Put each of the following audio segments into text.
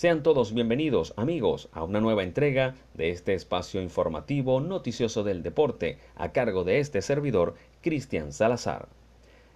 Sean todos bienvenidos, amigos, a una nueva entrega de este espacio informativo noticioso del deporte, a cargo de este servidor, Cristian Salazar.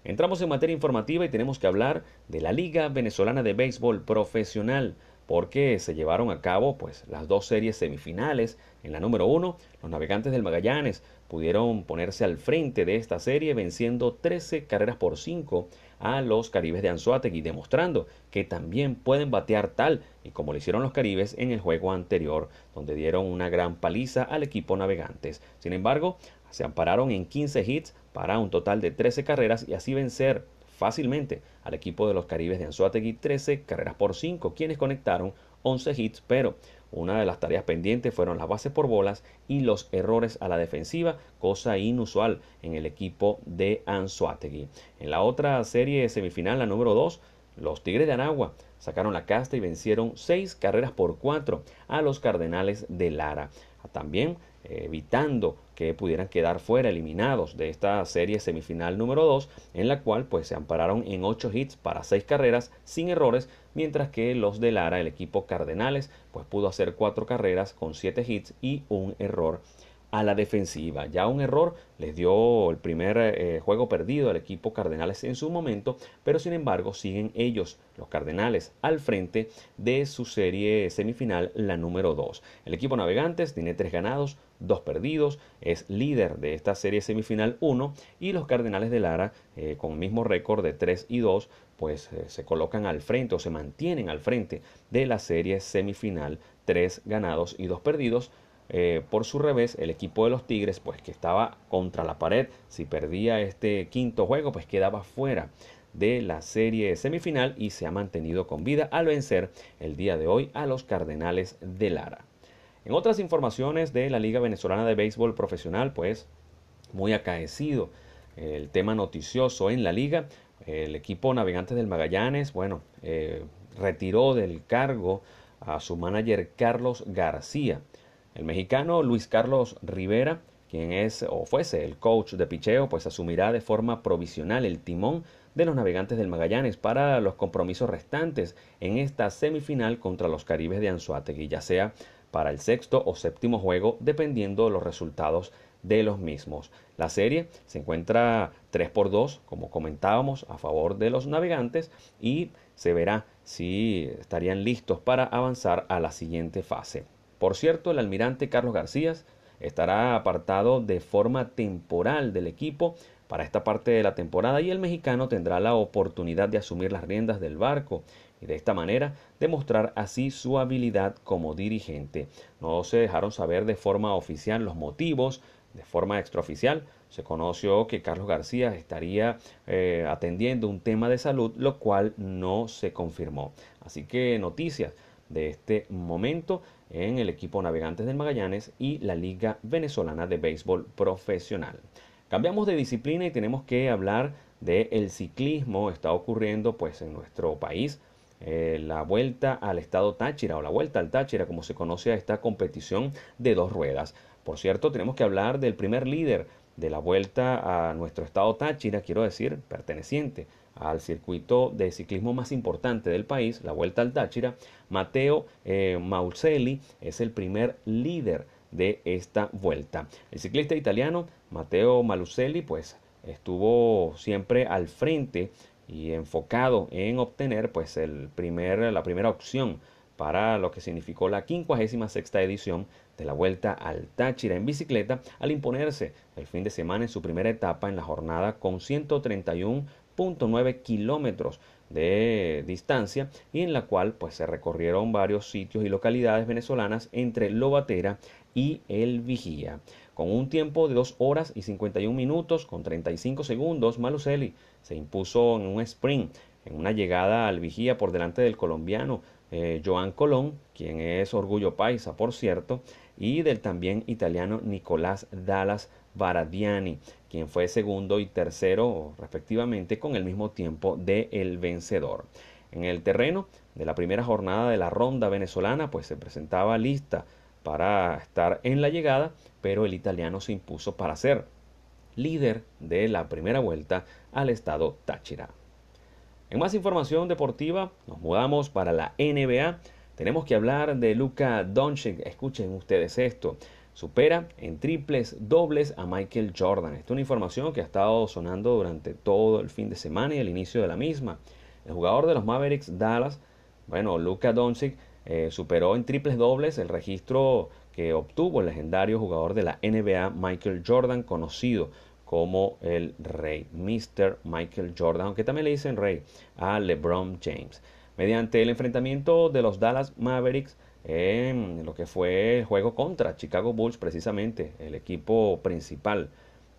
Entramos en materia informativa y tenemos que hablar de la Liga Venezolana de Béisbol Profesional, porque se llevaron a cabo pues las dos series semifinales. En la número uno, los navegantes del Magallanes pudieron ponerse al frente de esta serie venciendo 13 carreras por 5 a los Caribes de Anzuategui, demostrando que también pueden batear tal y como lo hicieron los Caribes en el juego anterior, donde dieron una gran paliza al equipo navegantes. Sin embargo, se ampararon en 15 hits para un total de 13 carreras y así vencer fácilmente al equipo de los Caribes de Anzuategui 13 carreras por 5, quienes conectaron 11 hits, pero una de las tareas pendientes fueron las bases por bolas y los errores a la defensiva, cosa inusual en el equipo de Anzuategui. En la otra serie semifinal, la número 2, los Tigres de Anagua sacaron la casta y vencieron 6 carreras por 4 a los Cardenales de Lara. También evitando que pudieran quedar fuera eliminados de esta serie semifinal número 2 en la cual pues se ampararon en 8 hits para 6 carreras sin errores mientras que los de Lara el equipo Cardenales pues pudo hacer 4 carreras con 7 hits y un error a la defensiva. Ya un error les dio el primer eh, juego perdido al equipo Cardenales en su momento, pero sin embargo siguen ellos, los Cardenales, al frente de su serie semifinal, la número 2. El equipo Navegantes tiene 3 ganados, 2 perdidos, es líder de esta serie semifinal 1 y los Cardenales de Lara, eh, con el mismo récord de 3 y 2, pues eh, se colocan al frente o se mantienen al frente de la serie semifinal 3 ganados y 2 perdidos eh, por su revés, el equipo de los Tigres, pues que estaba contra la pared, si perdía este quinto juego, pues quedaba fuera de la serie semifinal y se ha mantenido con vida al vencer el día de hoy a los Cardenales de Lara. En otras informaciones de la Liga Venezolana de Béisbol Profesional, pues muy acaecido el tema noticioso en la liga. El equipo Navegantes del Magallanes, bueno, eh, retiró del cargo a su manager Carlos García. El mexicano Luis Carlos Rivera, quien es o fuese el coach de picheo, pues asumirá de forma provisional el timón de los navegantes del Magallanes para los compromisos restantes en esta semifinal contra los Caribes de Anzuategui, ya sea para el sexto o séptimo juego, dependiendo de los resultados de los mismos. La serie se encuentra 3 por 2, como comentábamos, a favor de los navegantes y se verá si estarían listos para avanzar a la siguiente fase. Por cierto, el almirante Carlos García estará apartado de forma temporal del equipo para esta parte de la temporada y el mexicano tendrá la oportunidad de asumir las riendas del barco y de esta manera demostrar así su habilidad como dirigente. No se dejaron saber de forma oficial los motivos, de forma extraoficial se conoció que Carlos García estaría eh, atendiendo un tema de salud, lo cual no se confirmó. Así que noticias de este momento en el equipo Navegantes del Magallanes y la Liga Venezolana de Béisbol Profesional. Cambiamos de disciplina y tenemos que hablar del el ciclismo. Está ocurriendo pues en nuestro país eh, la vuelta al estado Táchira o la vuelta al Táchira como se conoce a esta competición de dos ruedas. Por cierto, tenemos que hablar del primer líder de la vuelta a nuestro estado Táchira, quiero decir, perteneciente al circuito de ciclismo más importante del país, la Vuelta al Táchira, Mateo eh, es el primer líder de esta vuelta. El ciclista italiano Matteo Maluselli pues estuvo siempre al frente y enfocado en obtener pues el primer, la primera opción para lo que significó la 56 edición de la Vuelta al Táchira en bicicleta al imponerse el fin de semana en su primera etapa en la jornada con 131.9 kilómetros de distancia y en la cual pues se recorrieron varios sitios y localidades venezolanas entre Lobatera y El Vigía. Con un tiempo de 2 horas y 51 minutos con 35 segundos, Malucelli se impuso en un sprint en una llegada al Vigía por delante del colombiano eh, Joan Colón, quien es orgullo paisa, por cierto, y del también italiano Nicolás Dallas Baradiani, quien fue segundo y tercero respectivamente con el mismo tiempo de el vencedor. En el terreno de la primera jornada de la ronda venezolana, pues se presentaba lista para estar en la llegada, pero el italiano se impuso para ser líder de la primera vuelta al estado Táchira. En más información deportiva, nos mudamos para la NBA. tenemos que hablar de Luka Doncic. Escuchen ustedes esto. Supera en triples dobles a Michael Jordan. Esta es una información que ha estado sonando durante todo el fin de semana y el inicio de la misma. El jugador de los Mavericks Dallas, bueno, Luka Doncic, eh, superó en triples dobles el registro que obtuvo el legendario jugador de la NBA Michael Jordan, conocido como el Rey, Mr. Michael Jordan, aunque también le dicen Rey a LeBron James. Mediante el enfrentamiento de los Dallas Mavericks en lo que fue el juego contra Chicago Bulls, precisamente el equipo principal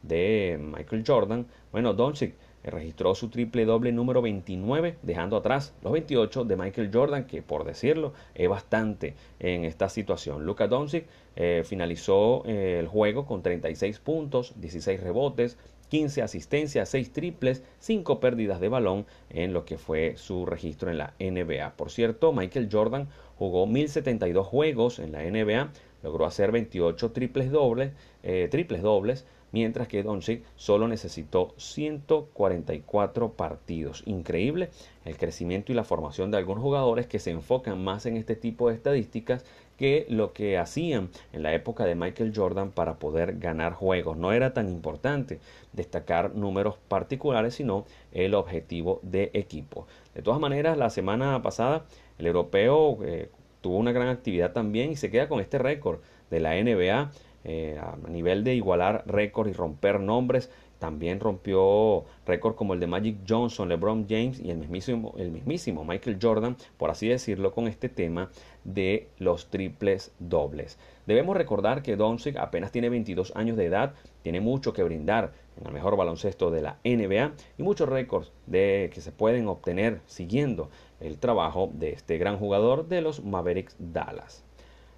de Michael Jordan, bueno, Doncic registró su triple doble número 29, dejando atrás los 28 de Michael Jordan, que por decirlo es bastante en esta situación. Luka Doncic eh, finalizó eh, el juego con 36 puntos, 16 rebotes, 15 asistencias, 6 triples, 5 pérdidas de balón en lo que fue su registro en la NBA. Por cierto, Michael Jordan jugó 1072 juegos en la NBA, logró hacer 28 triples dobles, eh, triples dobles mientras que Doncic solo necesitó 144 partidos. Increíble el crecimiento y la formación de algunos jugadores que se enfocan más en este tipo de estadísticas que lo que hacían en la época de Michael Jordan para poder ganar juegos. No era tan importante destacar números particulares, sino el objetivo de equipo. De todas maneras, la semana pasada el europeo eh, tuvo una gran actividad también y se queda con este récord de la NBA eh, a nivel de igualar récords y romper nombres. También rompió récord como el de Magic Johnson, LeBron James y el mismísimo, el mismísimo Michael Jordan, por así decirlo, con este tema de los triples dobles. Debemos recordar que Doncic apenas tiene 22 años de edad, tiene mucho que brindar en el mejor baloncesto de la NBA y muchos récords de que se pueden obtener siguiendo el trabajo de este gran jugador de los Mavericks Dallas.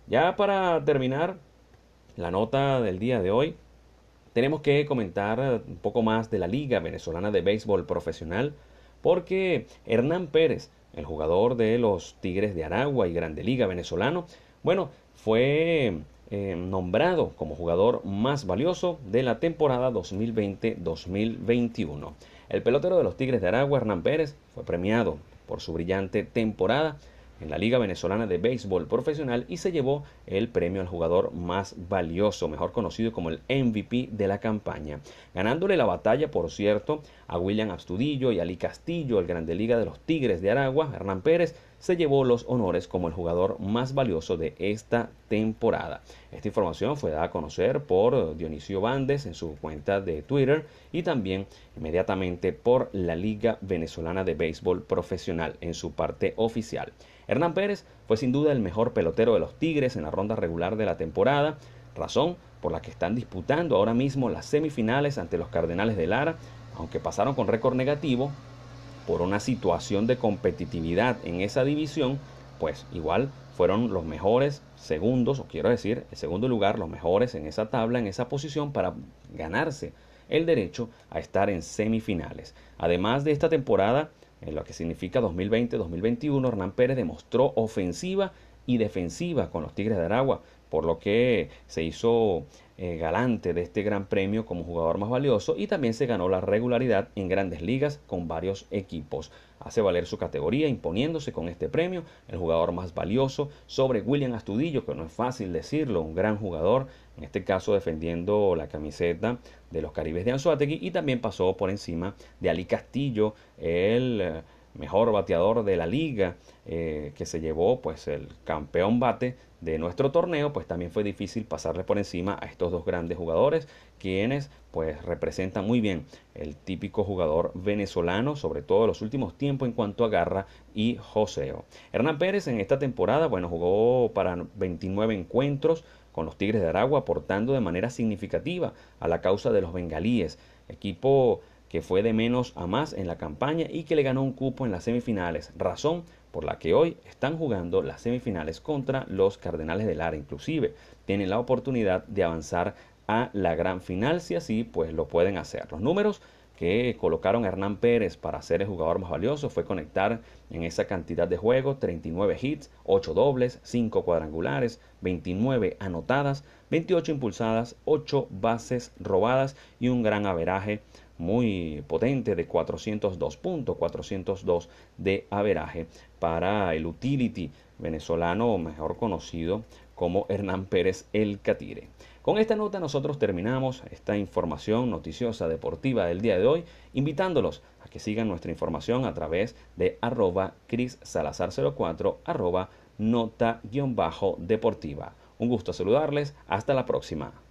Ya para terminar, la nota del día de hoy, tenemos que comentar un poco más de la Liga Venezolana de Béisbol Profesional, porque Hernán Pérez, el jugador de los Tigres de Aragua y Grande Liga venezolano, bueno, fue eh, nombrado como jugador más valioso de la temporada 2020-2021. El pelotero de los Tigres de Aragua, Hernán Pérez, fue premiado por su brillante temporada en la Liga Venezolana de Béisbol Profesional y se llevó el premio al jugador más valioso, mejor conocido como el MVP de la campaña, ganándole la batalla, por cierto, a William Astudillo y Ali Castillo, el Grande Liga de los Tigres de Aragua, Hernán Pérez, se llevó los honores como el jugador más valioso de esta temporada. Esta información fue dada a conocer por Dionisio Bandes en su cuenta de Twitter y también inmediatamente por la Liga Venezolana de Béisbol Profesional en su parte oficial. Hernán Pérez fue sin duda el mejor pelotero de los Tigres en la ronda regular de la temporada, razón por la que están disputando ahora mismo las semifinales ante los Cardenales de Lara, aunque pasaron con récord negativo por una situación de competitividad en esa división, pues igual fueron los mejores segundos, o quiero decir, el segundo lugar, los mejores en esa tabla, en esa posición para ganarse el derecho a estar en semifinales. Además de esta temporada, en lo que significa 2020-2021, Hernán Pérez demostró ofensiva y defensiva con los Tigres de Aragua, por lo que se hizo eh, galante de este gran premio como jugador más valioso y también se ganó la regularidad en grandes ligas con varios equipos. Hace valer su categoría imponiéndose con este premio el jugador más valioso sobre William Astudillo, que no es fácil decirlo, un gran jugador, en este caso defendiendo la camiseta de los Caribes de Anzuategui y también pasó por encima de Ali Castillo, el eh, mejor bateador de la liga eh, que se llevó pues el campeón bate de nuestro torneo pues también fue difícil pasarle por encima a estos dos grandes jugadores quienes pues representan muy bien el típico jugador venezolano sobre todo en los últimos tiempos en cuanto a garra y joseo. Hernán Pérez en esta temporada bueno jugó para 29 encuentros con los Tigres de Aragua, aportando de manera significativa a la causa de los bengalíes, equipo que fue de menos a más en la campaña y que le ganó un cupo en las semifinales, razón por la que hoy están jugando las semifinales contra los Cardenales de Lara, inclusive tienen la oportunidad de avanzar a la gran final si así pues lo pueden hacer. Los números que colocaron a Hernán Pérez para ser el jugador más valioso fue conectar en esa cantidad de juegos 39 hits, 8 dobles, 5 cuadrangulares, 29 anotadas, 28 impulsadas, 8 bases robadas y un gran averaje muy potente de 402 puntos, 402 de averaje para el utility venezolano, mejor conocido como Hernán Pérez El Catire. Con esta nota nosotros terminamos esta información noticiosa deportiva del día de hoy, invitándolos a que sigan nuestra información a través de arroba Cris Salazar 04, arroba nota-deportiva. Un gusto saludarles, hasta la próxima.